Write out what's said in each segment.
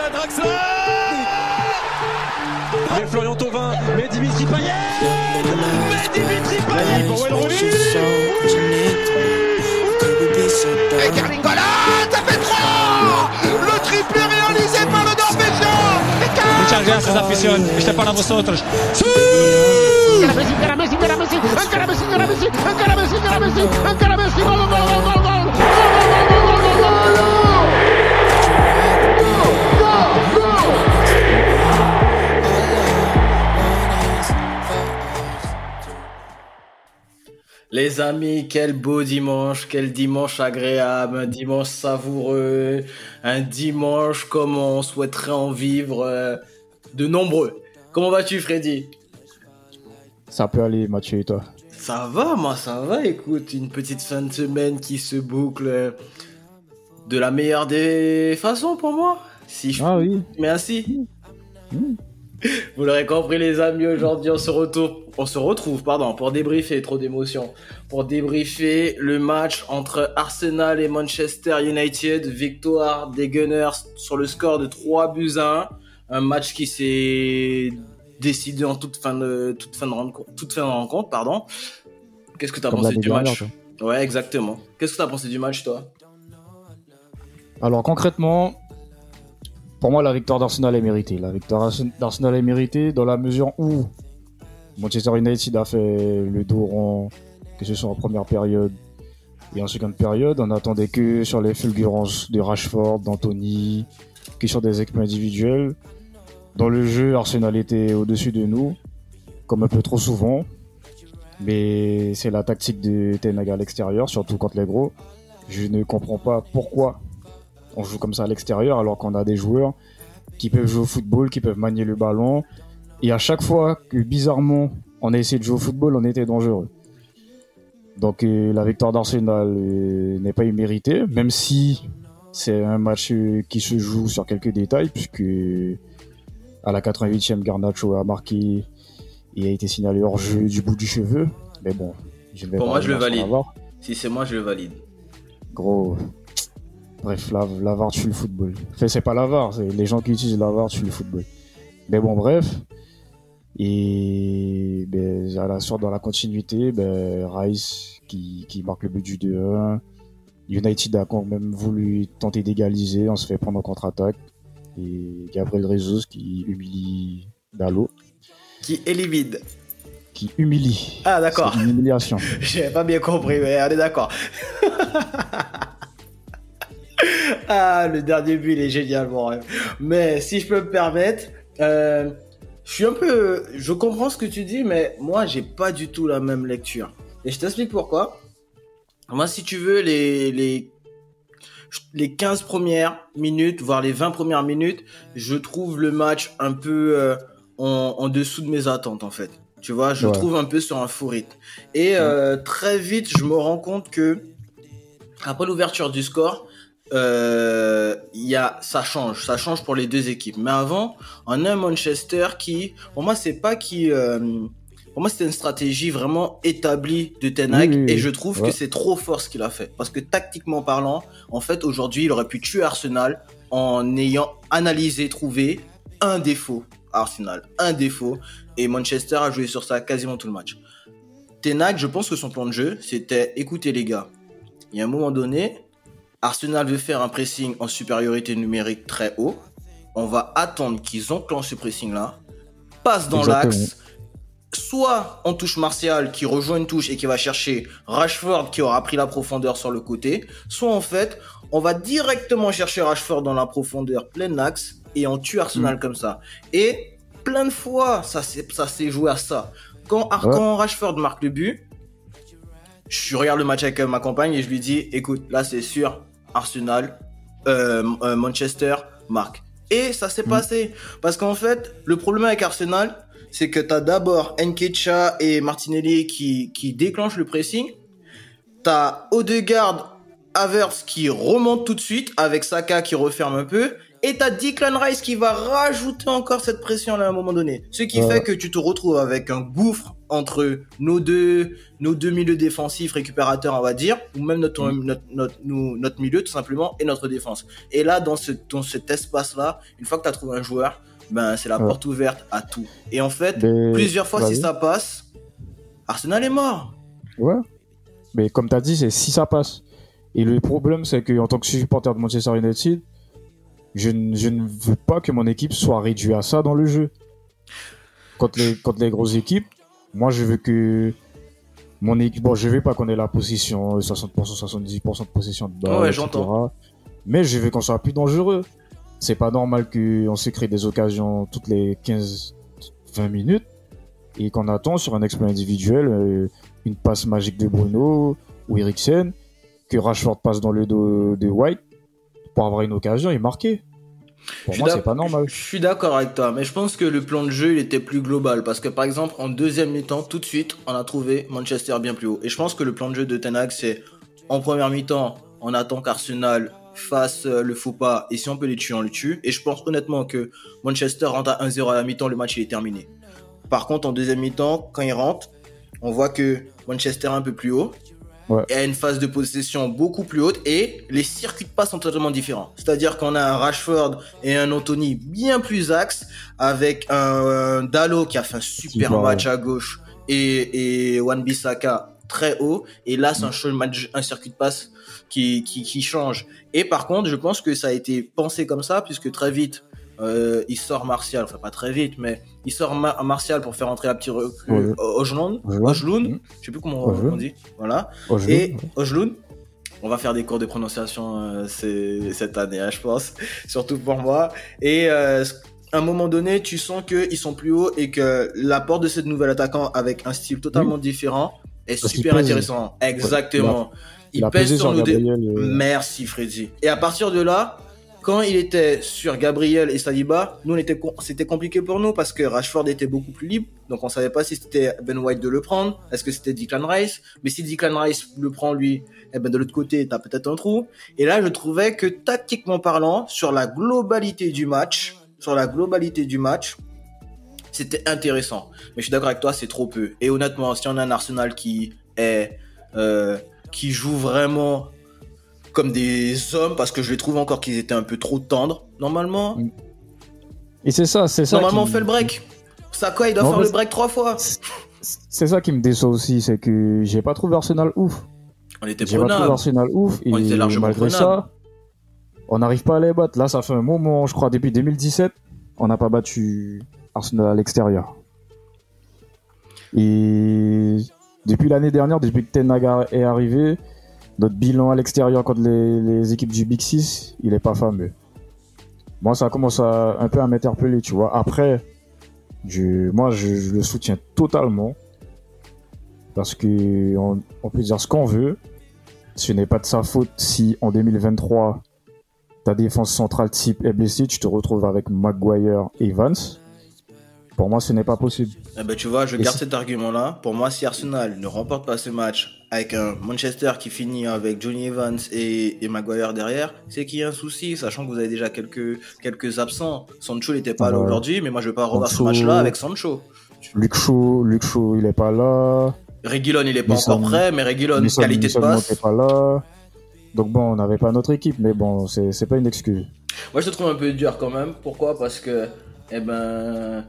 Draxler, Draxler Mais Florian Thauvin, mais Dimitri Payet Mais Dimitri Payet pour Wayne Et Carlingola, ça fait 3 Le triplé réalisé par le Norvégien Muchas gracias, afición. Este es para vosotros. ¡Sí! Encara Messi, encara Messi, encara Messi, encara Messi, encara Messi, encara Messi, encara Messi, gol, gol, gol, gol, gol, gol, Les amis, quel beau dimanche, quel dimanche agréable, un dimanche savoureux, un dimanche comme on souhaiterait en vivre euh, de nombreux. Comment vas-tu Freddy? Ça peut aller Mathieu et toi? Ça va, moi ça va, écoute, une petite fin de semaine qui se boucle de la meilleure des façons pour moi. Si je... Ah oui. Merci. Vous l'aurez compris les amis, aujourd'hui on se retrouve, on se retrouve pardon, pour débriefer, trop d'émotions, pour débriefer le match entre Arsenal et Manchester United, victoire des Gunners sur le score de 3 buts à 1, un match qui s'est décidé en toute fin de, toute fin de rencontre, toute fin de rencontre pardon. Qu'est-ce que tu as Comme pensé du match? Ouais, exactement. Qu'est-ce que tu as pensé du match toi? Alors concrètement, pour moi la victoire d'Arsenal est méritée. La victoire d'Arsenal est méritée dans la mesure où Manchester United a fait le dos rond, que ce soit en première période et en seconde période. On n'attendait que sur les fulgurances de Rashford, d'Anthony, que sur des exploits individuels. Dans le jeu, Arsenal était au-dessus de nous, comme un peu trop souvent. Mais c'est la tactique de Ten Hag à l'extérieur, surtout contre les gros. Je ne comprends pas pourquoi on joue comme ça à l'extérieur alors qu'on a des joueurs qui peuvent jouer au football, qui peuvent manier le ballon. Et à chaque fois que bizarrement on a essayé de jouer au football, on était dangereux. Donc la victoire d'Arsenal euh, n'est pas imméritée, même si c'est un match euh, qui se joue sur quelques détails, puisque à la 88e, Garnacho a marqué et a été signalé hors jeu du bout du cheveu. Mais bon, je vais Pour moi, je le valide. Si c'est moi, je le valide. Gros. Bref, la, la VAR tue le football. Enfin, c'est pas la VAR, c'est les gens qui utilisent la VAR tuent le football. Mais bon, bref. Et ben, à la sorte dans la continuité, ben, Rice qui, qui marque le but du 2-1. United a quand même voulu tenter d'égaliser, on se fait prendre en contre-attaque. Et Gabriel Jesus qui humilie Dalo, Qui élimine. qui humilie. Ah d'accord. C'est une humiliation. J'avais pas bien compris, mais on est d'accord. ah, le dernier but, il est génial, mon rêve. Mais si je peux me permettre, euh, je suis un peu. Je comprends ce que tu dis, mais moi, j'ai pas du tout la même lecture. Et je t'explique pourquoi. Moi, si tu veux, les, les, les 15 premières minutes, voire les 20 premières minutes, je trouve le match un peu euh, en, en dessous de mes attentes, en fait. Tu vois, je Ouais. trouve un peu sur un faux rythme. Et euh, très vite, je me rends compte que après l'ouverture du score, euh, y a, ça change, ça change pour les deux équipes. Mais avant, on a un Manchester qui, pour moi, c'est pas qui, euh, pour moi, c'était une stratégie vraiment établie de Ten Hag Oui, oui, oui. et je trouve Ouais. que c'est trop fort ce qu'il a fait. Parce que tactiquement parlant, en fait, aujourd'hui, il aurait pu tuer Arsenal en ayant analysé, trouvé un défaut à Arsenal, un défaut, et Manchester a joué sur ça quasiment tout le match. Ten Hag, je pense que son plan de jeu, c'était, écoutez les gars, il y a un moment donné, Arsenal veut faire un pressing en supériorité numérique très haut. On va attendre qu'ils enclenchent ce pressing-là, passe dans l'axe. Soit on touche Martial qui rejoint une touche et qui va chercher Rashford qui aura pris la profondeur sur le côté. Soit en fait, on va directement chercher Rashford dans la profondeur plein axe et on tue Arsenal comme ça. Et plein de fois, ça s'est joué à ça. Quand, Ar- Ouais. quand Rashford marque le but, je regarde le match avec ma compagne et je lui dis écoute là c'est sûr Arsenal euh, euh, Manchester marque et ça s'est passé. Parce qu'en fait le problème avec Arsenal c'est que t'as d'abord Nkecha et Martinelli qui, qui déclenchent le pressing. T'as Odegaard Havertz qui remonte tout de suite avec Saka qui referme un peu Et t'as Declan Rice qui va rajouter encore cette pression à un moment donné. Ce qui Ouais. fait que tu te retrouves avec un gouffre entre nos deux, nos deux milieux défensifs récupérateurs, on va dire, ou même notre, Mm. notre, notre, nous- notre milieu tout simplement et notre défense. Et là, dans, ce, dans cet espace-là, une fois que t'as trouvé un joueur, ben c'est la Ouais. porte ouverte à tout. Et en fait, Mais- plusieurs fois, si ça passe, Arsenal est mort. Ouais. Mais comme tu as dit, c'est si ça passe. Et le problème, c'est que en tant que supporter de Manchester United, je, ne- je ne veux pas que mon équipe soit réduite à ça dans le jeu. Quand les, les grosses équipes, moi, je veux que mon équipe. Bon, je veux pas qu'on ait la position, euh, 60%, 70% de possession de balle, Ouais, etc. j'entends. Mais je veux qu'on soit plus dangereux. C'est pas normal qu'on se crée des occasions toutes les 15, 20 minutes et qu'on attend sur un exploit individuel euh, une passe magique de Bruno ou Eriksen, que Rashford passe dans le dos de White pour avoir une occasion et marquer. Pour moi, c'est pas normal. Je suis d'accord avec toi, mais je pense que le plan de jeu, il était plus global. Parce que par exemple, en deuxième mi-temps, tout de suite, on a trouvé Manchester bien plus haut. Et je pense que le plan de jeu de Ten Hag, c'est en première mi-temps, on attend qu'Arsenal fasse euh, le faux pas. Et si on peut les tuer, on les tue. Et je pense honnêtement que Manchester rentre à 1-0 à la mi-temps, le match il est terminé. Par contre, en deuxième mi-temps, quand il rentre, on voit que Manchester est un peu plus haut. Ouais. Et a une phase de possession beaucoup plus haute et les circuits de passe sont totalement différents. C'est-à-dire qu'on a un Rashford et un Anthony bien plus axe avec un, Dallo qui a fait un super match à gauche et, et Wan Bissaka très haut. Et là, c'est un, show- match- un circuit de passe qui, qui, qui change. Et par contre, je pense que ça a été pensé comme ça puisque très vite, euh, il sort Martial, enfin pas très vite, mais il sort Ma- Martial pour faire entrer la petite recrue Ouais. Ojlund, je sais plus comment on dit, voilà. Et. Ojlund, on va faire des cours de prononciation euh, cette année, hein, je pense, surtout pour moi. Et euh, à un moment donné, tu sens qu'ils sont plus hauts et que l'apport de cette nouvelle attaquant avec un style totalement différent est Parce super intéressant. Exactement. Il Il, pèse sur nos dé- Gabriel. Merci Freddy. Et à partir de là, quand il était sur Gabriel et Saliba, nous c'était compliqué pour nous parce que Rashford était beaucoup plus libre, donc on savait pas si c'était Ben White de le prendre, est-ce que c'était Declan Rice, mais si Declan Rice le prend lui, eh ben de l'autre côté t'as peut-être un trou. Et là je trouvais que tactiquement parlant, sur la globalité du match, sur la globalité du match, c'était intéressant. Mais je suis d'accord avec toi, c'est trop peu. Et honnêtement, si on a un Arsenal qui est euh, qui joue vraiment comme des hommes, parce que je les trouve encore qu'ils étaient un peu trop tendres. Normalement, Et c'est ça, c'est ça. normalement on fait le break. Saka, il doit Non, faire le break trois fois. C'est ça qui me déçoit aussi, c'est que j'ai pas trouvé Arsenal ouf. On était J'ai pas trouvé. Arsenal ouf et On était largement malgré prenable. ça, on n'arrive pas à les battre. Là, ça fait un moment, je crois, depuis 2017, on n'a pas battu Arsenal à l'extérieur. Et depuis l'année dernière, depuis que Ten Hag est arrivé, notre bilan à l'extérieur contre les, équipes du Big Six, il est pas fameux. Moi, ça commence à, un peu à m'interpeller, tu vois. Après, moi, je, le soutiens totalement. Parce que on, on peut dire ce qu'on veut. Ce n'est pas de sa faute si en 2023, ta défense centrale type est blessée, tu te retrouves avec Maguire et Evans. Pour moi, ce n'est pas possible. Eh ben, tu vois, je Et garde cet argument-là. Pour moi, si Arsenal ne remporte pas ce match avec un Manchester qui finit avec Johnny Evans et, et Maguire derrière, c'est qu'il y a un souci, sachant que vous avez déjà quelques, quelques absents. Sancho n'était pas là aujourd'hui, mais moi, je vais pas revoir ce match-là avec Sancho. Luke Shaw, Luke Shaw, il est pas là. Reguilon, il est pas encore prêt, mais Reguilon, qualité de Mason Mount passe. pas là. Donc bon, on n'avait pas notre équipe, mais bon, c'est c'est pas une excuse. Moi, je te trouve un peu dur quand même. Pourquoi? Parce que, eh ben,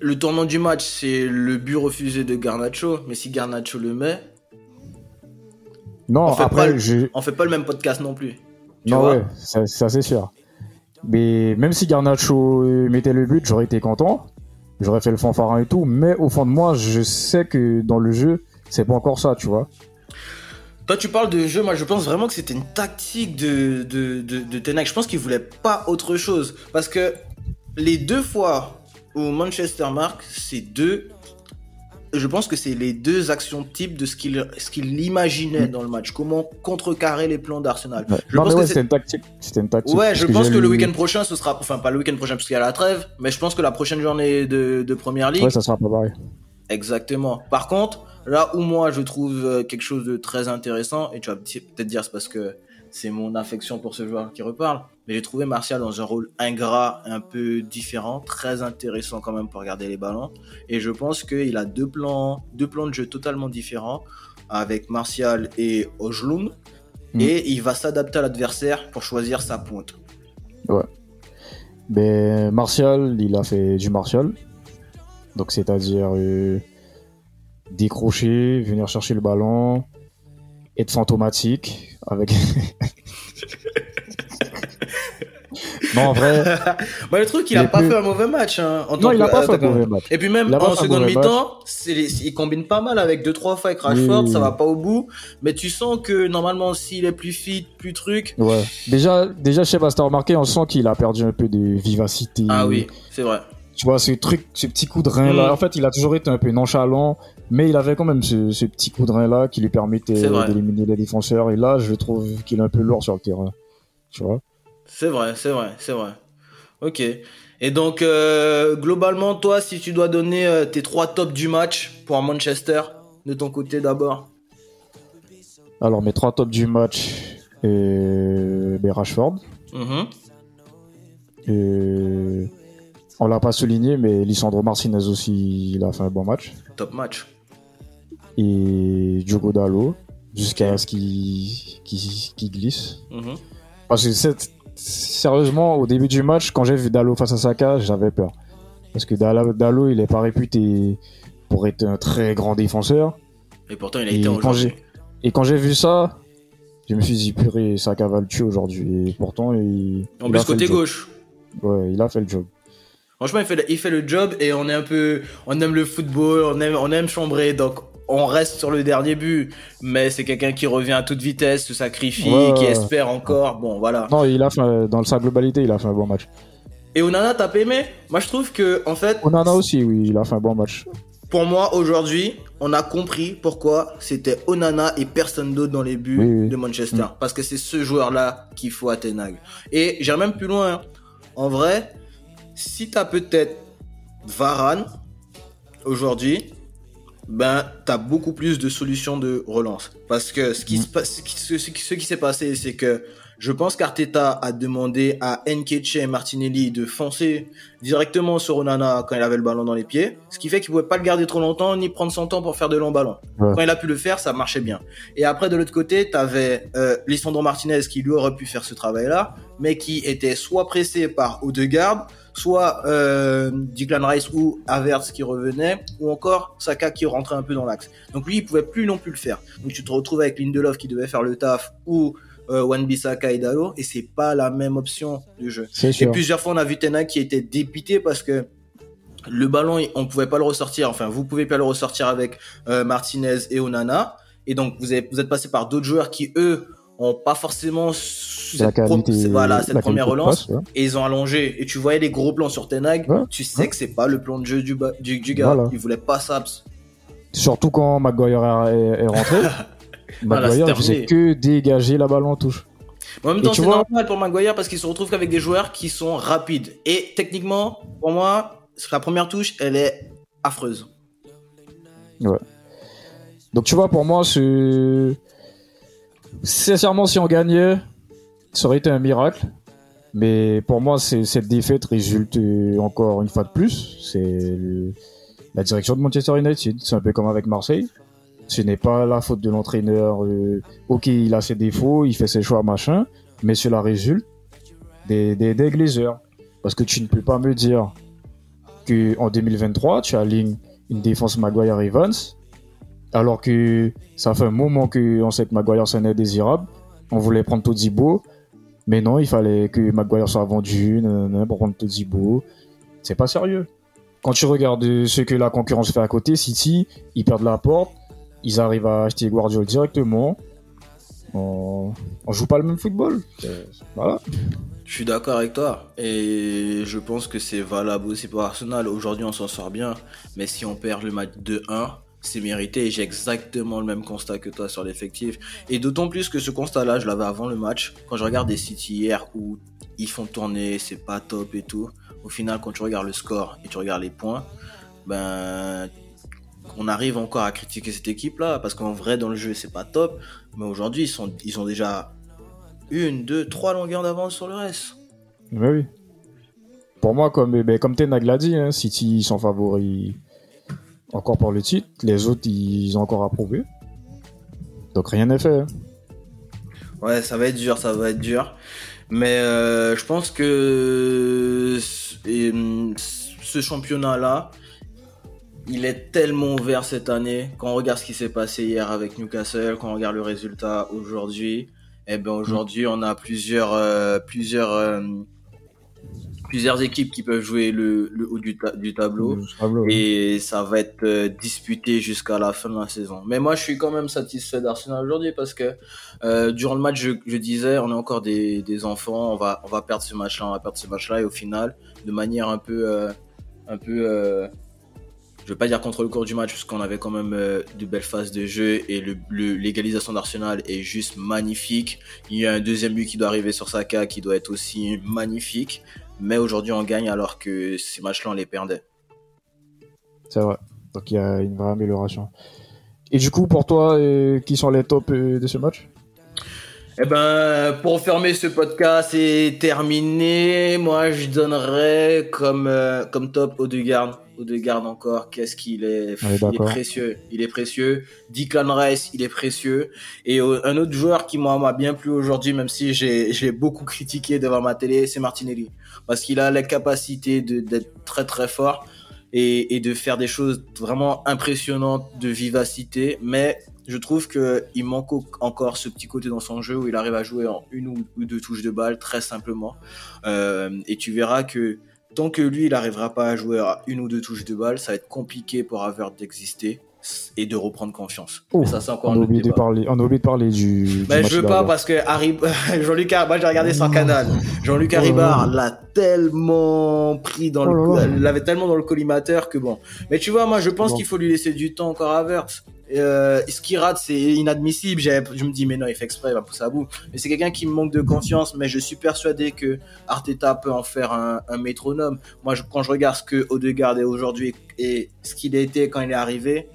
le tournant du match, c'est le but refusé de Garnacho. Mais si Garnacho le met, Non, On fait pas après, je, on fait pas le même podcast non plus. Non, ouais, ça, ça, c'est sûr. Mais même si Garnacho mettait le but, j'aurais été content. J'aurais fait le fanfarin et tout. Mais au fond de moi, je sais que dans le jeu, c'est pas encore ça, tu vois. Toi, tu parles de jeu. Moi, je pense vraiment que c'était une tactique de, de. Je pense qu'il voulait pas autre chose. Parce que les deux fois où Manchester marque, c'est deux. Je pense que c'est les deux actions types de ce qu'il imaginait dans le match. Comment contrecarrer les plans d'Arsenal. Ouais. Je non, pense mais que c'est- c'était une tactique. C'était une tactique. Ouais, je pense que le week-end prochain, ce sera. Enfin, pas le week-end prochain, parce qu'il y a la trêve. Mais je pense que la prochaine journée de, de Première Ligue. Ouais, ça sera pas pareil. Exactement. Par contre, là où moi je trouve euh, quelque chose de très intéressant, et tu vas peut-être dire c'est parce que c'est mon affection pour ce joueur qui reparle, mais j'ai trouvé Martial dans un rôle ingrat, un peu différent, très intéressant quand même pour regarder les ballons. Et je pense qu'il a deux plans, deux plans de jeu totalement différents avec Martial et Ojlund. Mm. Et il va s'adapter à l'adversaire pour choisir sa pointe. Mais Martial, il a fait du Martial. Donc, c'est-à-dire euh, décrocher, venir chercher le ballon, être fantomatique avec. non, en vrai, Bah, le truc, il a pas plus- fait un mauvais match. Hein, en non, tant il a pas fait un mauvais match. Et puis même en seconde mi-temps, il combine pas mal avec deux trois fois avec Rashford, Oui. ça va pas au bout. Mais tu sens que normalement, s'il est plus fit, plus truc. Ouais. Déjà, déjà, je sais pas si t'as remarqué, on sent qu'il a perdu un peu de vivacité. Ah oui, c'est vrai. Tu vois, ce truc, ce petit coup de rein là. Mm. En fait, il a toujours été un peu nonchalant, mais il avait quand même ce, ce petit coup de rein là qui lui permettait d'éliminer les défenseurs. Et là, je trouve qu'il est un peu lourd sur le terrain. Tu vois? C'est vrai, c'est vrai, c'est vrai. Ok. Et donc, euh, globalement, toi, si tu dois donner euh, tes trois tops du match pour Manchester, de ton côté d'abord. Alors, mes trois tops du match, euh, ben, Rashford. Mhm. Euh, on l'a pas souligné, mais Lisandro Martinez aussi, il a fait un bon match. Top match. Et Diogo Dallo, jusqu'à ce qu'il glisse. Mhm. Parce que c'est- sérieusement, au début du match, quand j'ai vu Dallo face à Saka, j'avais peur. Parce que Dallo, Dallo, il est pas réputé pour être un très grand défenseur. Et pourtant, il a Et été quand et quand j'ai vu ça, je me suis dit purée, Saka va le tuer aujourd'hui. Et pourtant, il, En plus, a fait côté le job. gauche. Ouais, il a fait le job. Franchement, il fait, le, il fait le job et on est un peu, on aime le football, on aime, on aime chambrer, donc on reste sur le dernier but. Mais c'est quelqu'un qui revient à toute vitesse, se sacrifie, Ouais, qui espère encore. Bon, voilà. Non, il a fait dans sa globalité, il a fait un bon match. Et Onana, t'as pas aimé? Moi, je trouve que, en fait, Onana aussi, oui, il a fait un bon match. pour moi, aujourd'hui, on a compris pourquoi c'était Onana et personne d'autre dans les buts Oui, oui. de Manchester. Mm. Parce que c'est ce joueur-là qu'il faut à Ten Hag. Et j'irai même plus loin. hein. En vrai, si t'as peut-être Varane aujourd'hui, ben t'as beaucoup plus de solutions de relance. Parce que ce qui Mm. se passe, ce qui, ce- ce qui- ce qui s'est passé, c'est que je pense qu'Arteta a demandé à Nkeche et Martinelli de foncer directement sur Onana quand il avait le ballon dans les pieds, ce qui fait qu'il pouvait pas le garder trop longtemps ni prendre son temps pour faire de longs ballons. Ouais. Quand il a pu le faire, ça marchait bien. Et après de l'autre côté, t'avais euh, Lisandro Martinez qui lui aurait pu faire ce travail-là, mais qui était soit pressé par Odegaard, soit euh, Declan Rice ou Havertz qui revenait, ou encore Saka qui rentrait un peu dans l'axe. Donc lui, il pouvait plus non plus le faire. Donc tu te retrouves avec Lindelof qui devait faire le taf ou euh, Wan-Bissaka et Dalot, et c'est pas la même option de jeu. C'est Et sûr. plusieurs fois, on a vu Tena qui était dépité parce que le ballon, on pouvait pas le ressortir. Enfin, vous pouvez pas le ressortir avec euh, Martinez et Onana. Et donc, vous, avez, vous êtes passé par d'autres joueurs qui, eux, ont pas forcément cette, pro- qualité, voilà, cette la première relance. passe, ouais. Et ils ont allongé. Et tu voyais les gros plans sur Tenag. Ouais. Tu sais Ouais. que c'est pas le plan de jeu du, du, du gars. Voilà. Il voulait pas ça. Surtout quand Maguire est, est rentré. C'est il faisait que dégager la balle en touche. Mais en même temps, c'est vois- normal pour Maguire parce qu'il se retrouve qu'avec des joueurs qui sont rapides. Et techniquement, pour moi, la première touche, elle est affreuse. Donc tu vois, pour moi, c'est... Sincèrement, si on gagnait, ça aurait été un miracle. Mais pour moi, cette défaite résulte euh, encore une fois de plus. C'est la direction de Manchester United. C'est un peu comme avec Marseille. Ce n'est pas la faute de l'entraîneur. euh, ok, il a ses défauts, il fait ses choix, machin. Mais cela résulte des, des, Glazers. Parce que tu ne peux pas me dire que en 2023, tu alignes une défense Maguire-Evans alors que ça fait un moment qu'on sait que Maguire c'est un indésirable. On voulait prendre Todzibo, mais non, il fallait que Maguire soit vendu pour prendre Todzibo. C'est pas sérieux. Quand tu regardes ce que la concurrence fait à côté, City, ils perdent la porte, ils arrivent à acheter Guardiola directement. On, on joue pas le même football. Voilà. Je suis d'accord avec toi. Et je pense que c'est valable aussi pour Arsenal. Aujourd'hui, on s'en sort bien. Mais si on perd le match 2-1, c'est mérité. J'ai exactement le même constat que toi sur l'effectif. Et d'autant plus que ce constat-là, je l'avais avant le match. Quand je regarde des City hier où ils font tourner, c'est pas top et tout. Au final, quand tu regardes le score et tu regardes les points, ben, on arrive encore à critiquer cette équipe-là. Parce qu'en vrai, dans le jeu, c'est pas top. Mais aujourd'hui, ils, sont, ils ont déjà une, deux, trois longueurs d'avance sur le reste. Mais oui. Pour moi, comme, eh ben, comme Tenag l'a dit, hein, City ils sont favoris encore pour le titre. Les autres, ils ont encore à prouver. Donc rien n'est fait. hein. Ouais, ça va être dur, ça va être dur. Mais euh, je pense que ce- championnat-là, il est tellement ouvert cette année. Quand on regarde ce qui s'est passé hier avec Newcastle, quand on regarde le résultat aujourd'hui, eh ben aujourd'hui on a plusieurs euh, plusieurs euh, plusieurs équipes qui peuvent jouer le, le haut du, ta- du tableau. Et ça va être euh, disputé jusqu'à la fin de la saison. Mais moi, je suis quand même satisfait d'Arsenal aujourd'hui parce que euh, durant le match, je, je disais, on est encore des, des enfants, on va, on va perdre ce match-là, on va perdre ce match-là. Et au final, de manière un peu, euh, un peu, euh, je vais pas dire contre le cours du match parce qu'on avait quand même euh, de belles phases de jeu et le, le- l'égalisation d'Arsenal est juste magnifique. Il y a un deuxième but qui doit arriver sur Saka qui doit être aussi magnifique. Mais aujourd'hui, on gagne alors que ces matchs-là, on les perdait. C'est vrai. Donc il y a une vraie amélioration. Et du coup, pour toi, euh, qui sont les tops euh, de ce match? Eh ben, pour fermer ce podcast et terminer, moi je donnerais comme euh, comme top Odegaard. Odegaard encore, qu'est-ce qu'il est, il est précieux, il est précieux. Declan Rice, il est précieux. Et euh, un autre joueur qui moi m'a bien plu aujourd'hui, même si j'ai j'ai beaucoup critiqué devant ma télé, c'est Martinelli, parce qu'il a la capacité de d'être très très fort et, et de faire des choses vraiment impressionnantes de vivacité, mais je trouve que il manque encore ce petit côté dans son jeu où il arrive à jouer en une ou, deux touches de balle très simplement. Euh, et tu verras que tant que lui, il n'arrivera pas à jouer à une ou deux touches de balle, ça va être compliqué pour Havertz d'exister et de reprendre confiance. Oh, Mais ça, c'est encore on un a, oublié de parler, on a oublié de parler du. du Ben, match je veux pas parce que Harry, Jean-Luc, moi j'ai regardé sur canal. Jean-Luc Oh Haribard là. l'a tellement pris dans Oh le, l'avait tellement dans le collimateur que bon. Mais tu vois, moi je pense Bon. qu'il faut lui laisser du temps encore à Havertz. Euh, ce qu'il rate, c'est inadmissible. Je me dis, mais non, il fait exprès, il va pousser à bout. Mais c'est quelqu'un qui me manque de confiance, mais je suis persuadé que Arteta peut en faire un, un métronome. Moi, je- quand je regarde ce que Odegaard est aujourd'hui et ce qu'il a été quand il est arrivé,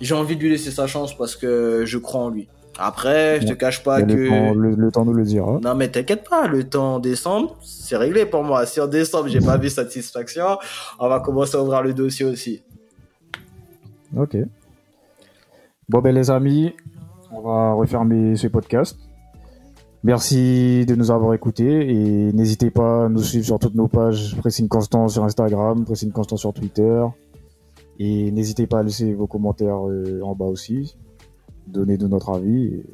j'ai envie de lui laisser sa chance parce que je crois en lui. Après, je te cache pas que. le, temps, le, le temps nous le dira. Non mais t'inquiète pas, le temps en décembre, c'est réglé pour moi. Si en décembre j'ai pas vu satisfaction, on va commencer à ouvrir le dossier aussi. Ok. Bon, ben, les amis, on va refermer ce podcast. Merci de nous avoir écoutés et n'hésitez pas à nous suivre sur toutes nos pages Pressing Constant sur Instagram, Pressing Constant sur Twitter. Et n'hésitez pas à laisser vos commentaires euh, en bas aussi. Donnez-nous notre avis. Et,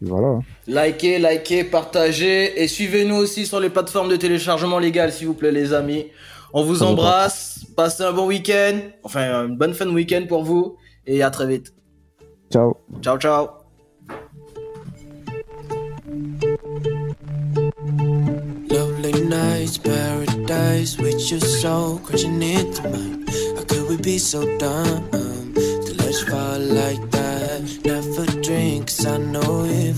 voilà. Likez, likez, partagez et suivez-nous aussi sur les plateformes de téléchargement légal s'il vous plaît les amis. On vous embrasse, passez un bon week-end, enfin une bonne fin de week-end pour vous et à très vite. Ciao. Ciao ciao. Lovely nights, paradise with your soul crashing into mine. How could we be so dumb to let you fall like that? Never drink, 'cause I know if